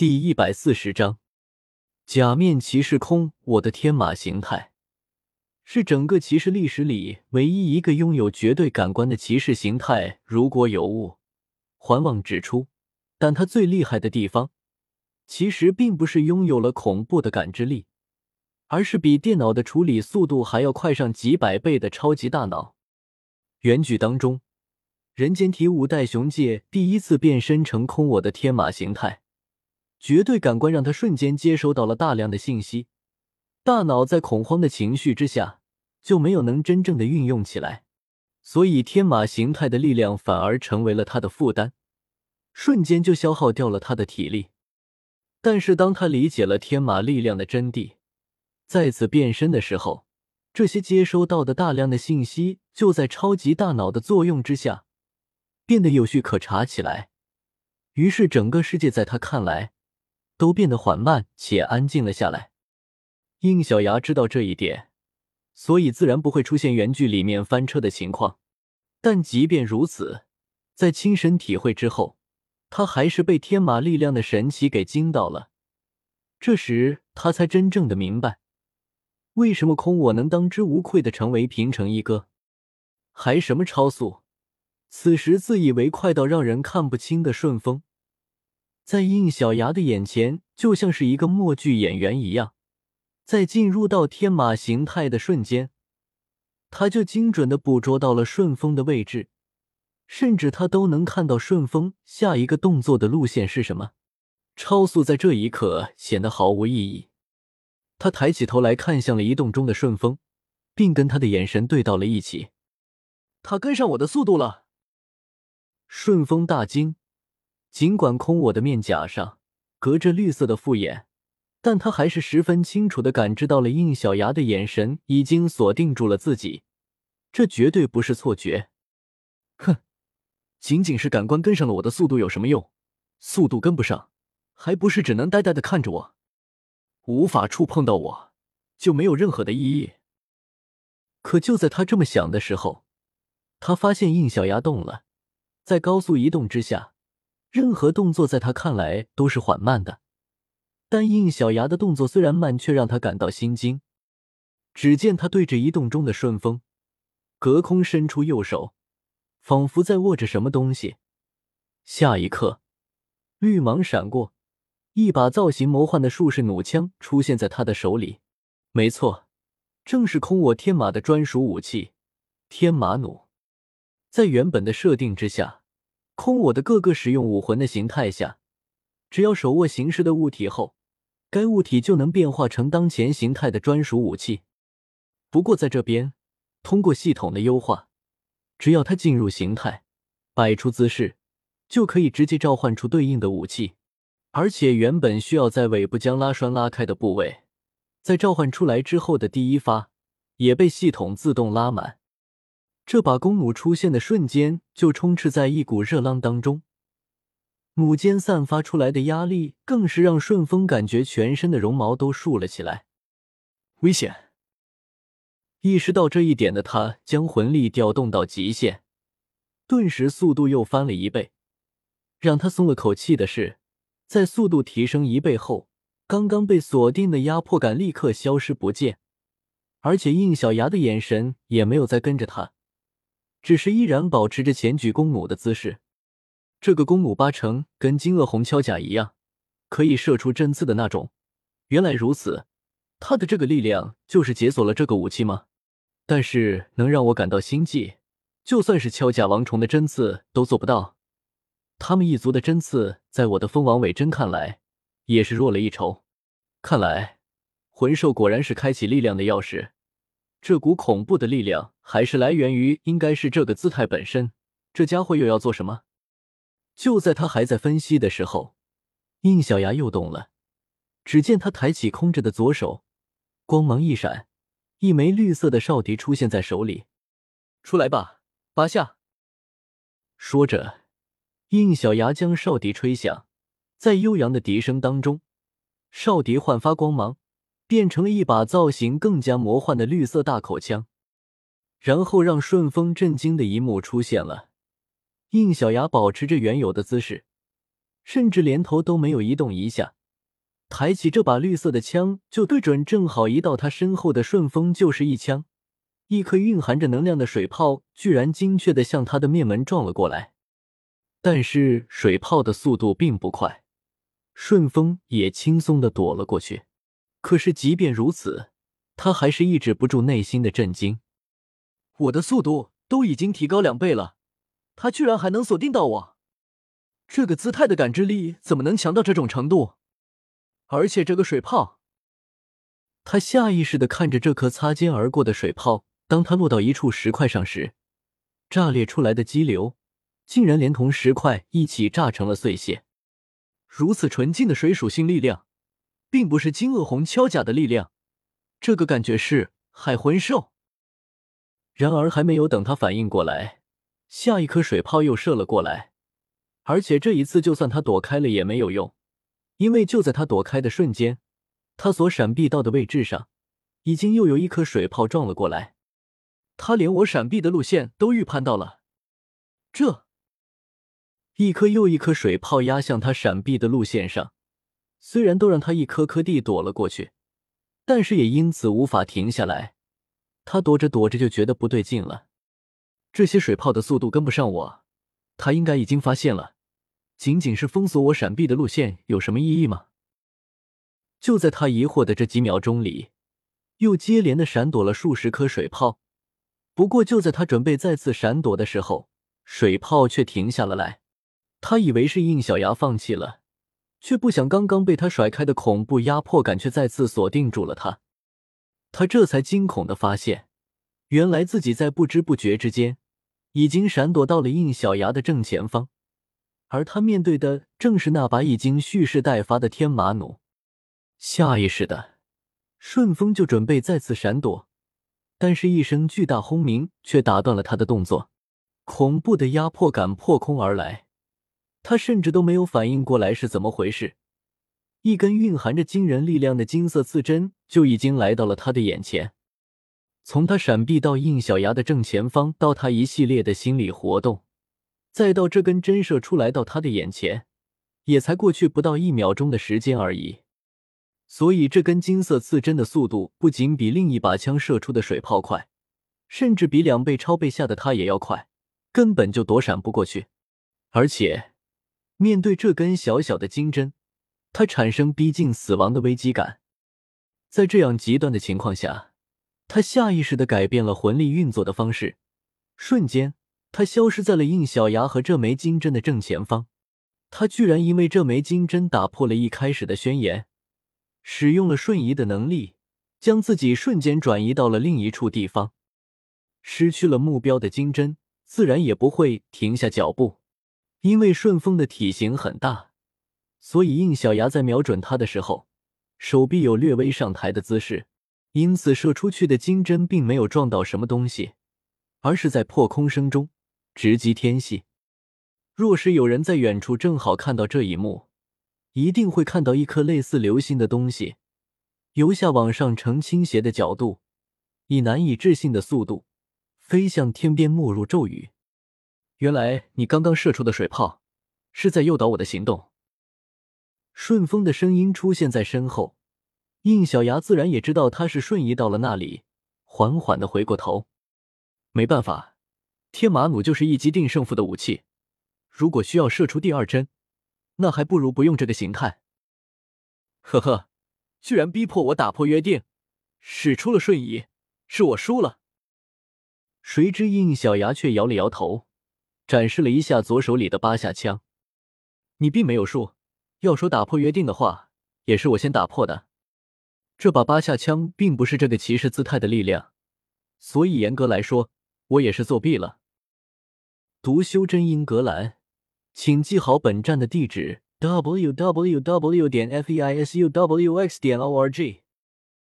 第一百四十章，假面骑士空。我的天马形态是整个骑士历史里唯一一个拥有绝对感官的骑士形态。如果有误，还望指出。但他最厉害的地方，其实并不是拥有了恐怖的感知力，而是比电脑的处理速度还要快上几百倍的超级大脑。原剧当中，人间体五代雄介第一次变身成空我的天马形态。绝对感官让他瞬间接收到了大量的信息，大脑在恐慌的情绪之下就没有能真正的运用起来，所以天马形态的力量反而成为了他的负担，瞬间就消耗掉了他的体力。但是当他理解了天马力量的真谛，再次变身的时候，这些接收到的大量的信息就在超级大脑的作用之下变得有序可查起来，于是整个世界在他看来。都变得缓慢且安静了下来。应小牙知道这一点，所以自然不会出现原剧里面翻车的情况。但即便如此，在亲身体会之后，他还是被天马力量的神奇给惊到了。这时，他才真正的明白，为什么空我能当之无愧的成为平城一哥，还什么超速。此时自以为快到让人看不清的顺风。在应小牙的眼前，就像是一个默剧演员一样，在进入到天马形态的瞬间，他就精准的捕捉到了顺风的位置，甚至他都能看到顺风下一个动作的路线是什么。超速在这一刻显得毫无意义。他抬起头来看向了移动中的顺风，并跟他的眼神对到了一起。他跟上我的速度了。顺风大惊。尽管空我的面甲上隔着绿色的复眼，但他还是十分清楚的感知到了应小牙的眼神已经锁定住了自己，这绝对不是错觉。哼，仅仅是感官跟上了我的速度有什么用？速度跟不上，还不是只能呆呆的看着我，无法触碰到我，就没有任何的意义。可就在他这么想的时候，他发现应小牙动了，在高速移动之下。任何动作在他看来都是缓慢的，但应小牙的动作虽然慢，却让他感到心惊。只见他对着移动中的顺风，隔空伸出右手，仿佛在握着什么东西。下一刻，绿芒闪过，一把造型魔幻的术士弩枪出现在他的手里。没错，正是空我天马的专属武器——天马弩。在原本的设定之下。空我的各个使用武魂的形态下，只要手握形式的物体后，该物体就能变化成当前形态的专属武器。不过在这边，通过系统的优化，只要它进入形态，摆出姿势，就可以直接召唤出对应的武器。而且原本需要在尾部将拉栓拉开的部位，在召唤出来之后的第一发，也被系统自动拉满。这把弓弩出现的瞬间，就充斥在一股热浪当中，弩尖散发出来的压力，更是让顺风感觉全身的绒毛都竖了起来。危险！意识到这一点的他，将魂力调动到极限，顿时速度又翻了一倍。让他松了口气的是，在速度提升一倍后，刚刚被锁定的压迫感立刻消失不见，而且应小牙的眼神也没有再跟着他。只是依然保持着前举弓弩的姿势，这个弓弩八成跟金鳄红锹甲一样，可以射出针刺的那种。原来如此，他的这个力量就是解锁了这个武器吗？但是能让我感到心悸，就算是锹甲王虫的针刺都做不到。他们一族的针刺，在我的蜂王尾针看来，也是弱了一筹。看来魂兽果然是开启力量的钥匙。这股恐怖的力量还是来源于，应该是这个姿态本身。这家伙又要做什么？就在他还在分析的时候，印小牙又动了。只见他抬起空着的左手，光芒一闪，一枚绿色的哨笛出现在手里。出来吧，八下。说着，印小牙将哨笛吹响，在悠扬的笛声当中，哨笛焕发光芒。变成了一把造型更加魔幻的绿色大口枪，然后让顺风震惊的一幕出现了：应小牙保持着原有的姿势，甚至连头都没有移动一下，抬起这把绿色的枪就对准正好移到他身后的顺风就是一枪。一颗蕴含着能量的水泡居然精确的向他的面门撞了过来，但是水泡的速度并不快，顺风也轻松的躲了过去。可是即便如此，他还是抑制不住内心的震惊。我的速度都已经提高两倍了，他居然还能锁定到我，这个姿态的感知力怎么能强到这种程度？而且这个水泡，他下意识的看着这颗擦肩而过的水泡。当它落到一处石块上时，炸裂出来的激流竟然连同石块一起炸成了碎屑。如此纯净的水属性力量，并不是金鳄红锹甲的力量，这个感觉是海魂兽。然而还没有等他反应过来，下一颗水泡又射了过来，而且这一次就算他躲开了也没有用，因为就在他躲开的瞬间，他所闪避到的位置上，已经又有一颗水泡撞了过来。他连我闪避的路线都预判到了，这一颗又一颗水泡压向他闪避的路线上，虽然都让他一颗颗地躲了过去，但是也因此无法停下来。他躲着躲着就觉得不对劲了，这些水炮的速度跟不上我，他应该已经发现了。仅仅是封锁我闪避的路线有什么意义吗？就在他疑惑的这几秒钟里，又接连的闪躲了数十颗水炮。不过，就在他准备再次闪躲的时候，水炮却停下了来。他以为是应小牙放弃了，却不想刚刚被他甩开的恐怖压迫感却再次锁定住了他。他这才惊恐的发现，原来自己在不知不觉之间已经闪躲到了应小牙的正前方，而他面对的正是那把已经蓄势待发的天马弩。下意识的，顺风就准备再次闪躲。但是，一声巨大轰鸣却打断了他的动作。恐怖的压迫感破空而来，他甚至都没有反应过来是怎么回事。一根蕴含着惊人力量的金色刺针就已经来到了他的眼前。从他闪避到应小牙的正前方，到他一系列的心理活动，再到这根针射出来到他的眼前，也才过去不到一秒钟的时间而已。所以，这根金色刺针的速度不仅比另一把枪射出的水炮快，甚至比两倍超倍下的他也要快，根本就躲闪不过去。而且，面对这根小小的金针，他产生逼近死亡的危机感。在这样极端的情况下，他下意识的改变了魂力运作的方式，瞬间，他消失在了应小牙和这枚金针的正前方。他居然因为这枚金针打破了一开始的宣言。使用了瞬移的能力，将自己瞬间转移到了另一处地方。失去了目标的金针自然也不会停下脚步，因为顺风的体型很大，所以应小牙在瞄准他的时候，手臂有略微上抬的姿势，因此射出去的金针并没有撞到什么东西，而是在破空声中直击天际。若是有人在远处正好看到这一幕，一定会看到一颗类似流星的东西，由下往上呈倾斜的角度，以难以置信的速度飞向天边，没入骤雨。原来你刚刚射出的水炮是在诱导我的行动。顺风的声音出现在身后，应小牙自然也知道他是瞬移到了那里，缓缓的回过头。没办法，天马弩就是一击定胜负的武器，如果需要射出第二针。那还不如不用这个形态。呵呵，居然逼迫我打破约定，使出了瞬移，是我输了。谁知应小牙却摇了摇头，展示了一下左手里的八下枪。你并没有输，要说打破约定的话，也是我先打破的。这把八下枪并不是这个骑士姿态的力量，所以严格来说，我也是作弊了。读修真英格兰。请记好本站的地址：w w w. 点 f e i s u w x. 点 o r g。